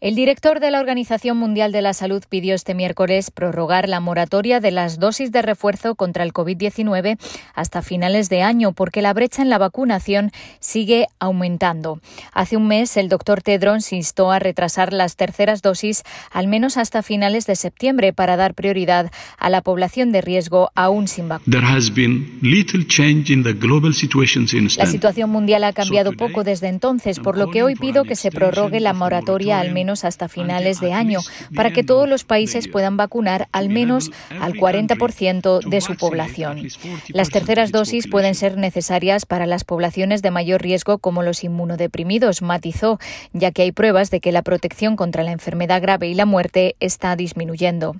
El director de la Organización Mundial de la Salud pidió este miércoles prorrogar la moratoria de las dosis de refuerzo contra el COVID-19 hasta finales de año porque la brecha en la vacunación sigue aumentando. Hace un mes, el doctor Tedros instó a retrasar las terceras dosis al menos hasta finales de septiembre para dar prioridad a la población de riesgo aún sin vacuna. La situación mundial ha cambiado poco desde entonces, por lo que hoy pido que se prorrogue la moratoria al menos hasta finales de año, para que todos los países puedan vacunar al menos al 40% de su población. Las terceras dosis pueden ser necesarias para las poblaciones de mayor riesgo como los inmunodeprimidos, matizó, ya que hay pruebas de que la protección contra la enfermedad grave y la muerte está disminuyendo.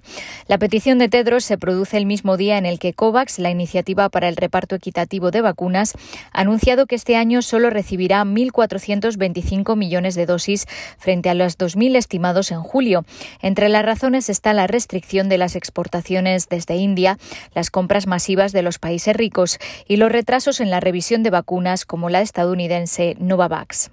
La petición de Tedros se produce el mismo día en el que COVAX, la iniciativa para el reparto equitativo de vacunas, ha anunciado que este año solo recibirá 1.425 millones de dosis frente a las 2.000 estimados en julio. Entre las razones está la restricción de las exportaciones desde India, las compras masivas de los países ricos y los retrasos en la revisión de vacunas como la estadounidense Novavax.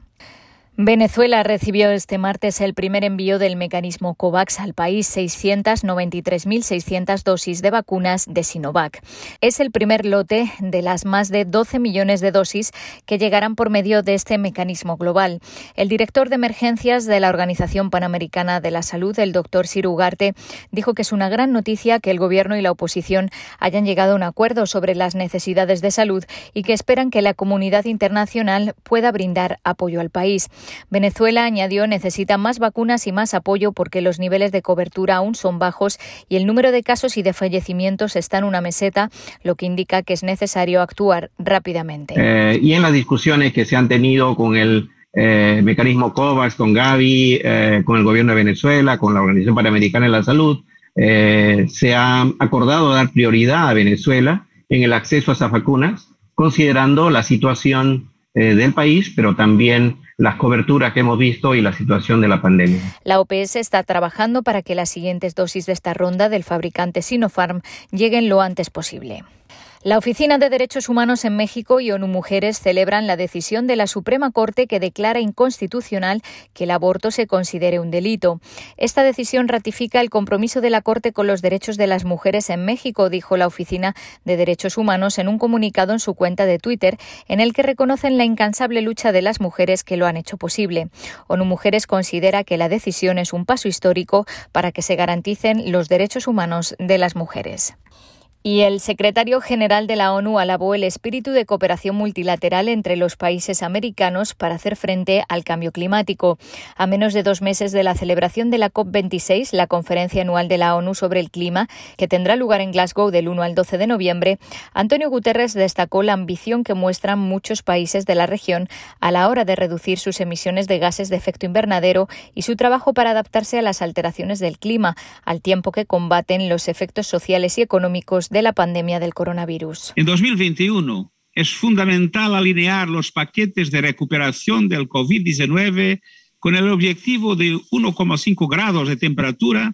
Venezuela recibió este martes el primer envío del mecanismo COVAX al país, 693.600 dosis de vacunas de Sinovac. Es el primer lote de las más de 12 millones de dosis que llegarán por medio de este mecanismo global. El director de emergencias de la Organización Panamericana de la Salud, el doctor Ciro Ugarte, dijo que es una gran noticia que el gobierno y la oposición hayan llegado a un acuerdo sobre las necesidades de salud y que esperan que la comunidad internacional pueda brindar apoyo al país. Venezuela, añadió, necesita más vacunas y más apoyo porque los niveles de cobertura aún son bajos y el número de casos y de fallecimientos está en una meseta, lo que indica que es necesario actuar rápidamente. Eh, y en las discusiones que se han tenido con el eh, mecanismo COVAX, con Gavi, eh, con el gobierno de Venezuela, con la Organización Panamericana de la Salud, se ha acordado dar prioridad a Venezuela en el acceso a esas vacunas, considerando la situación del país, pero también las coberturas que hemos visto y la situación de la pandemia. La OPS está trabajando para que las siguientes dosis de esta ronda del fabricante Sinopharm lleguen lo antes posible. La Oficina de Derechos Humanos en México y ONU Mujeres celebran la decisión de la Suprema Corte que declara inconstitucional que el aborto se considere un delito. Esta decisión ratifica el compromiso de la Corte con los derechos de las mujeres en México, dijo la Oficina de Derechos Humanos en un comunicado en su cuenta de Twitter, en el que reconocen la incansable lucha de las mujeres que lo han hecho posible. ONU Mujeres considera que la decisión es un paso histórico para que se garanticen los derechos humanos de las mujeres. Y el secretario general de la ONU alabó el espíritu de cooperación multilateral entre los países americanos para hacer frente al cambio climático. A menos de dos meses de la celebración de la COP26, la conferencia anual de la ONU sobre el clima, que tendrá lugar en Glasgow del 1 al 12 de noviembre, Antonio Guterres destacó la ambición que muestran muchos países de la región a la hora de reducir sus emisiones de gases de efecto invernadero y su trabajo para adaptarse a las alteraciones del clima, al tiempo que combaten los efectos sociales y económicos de la pandemia del coronavirus. En 2021 es fundamental alinear los paquetes de recuperación del COVID-19 con el objetivo de 1,5 grados de temperatura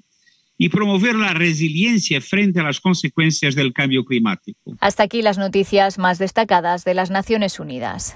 y promover la resiliencia frente a las consecuencias del cambio climático. Hasta aquí las noticias más destacadas de las Naciones Unidas.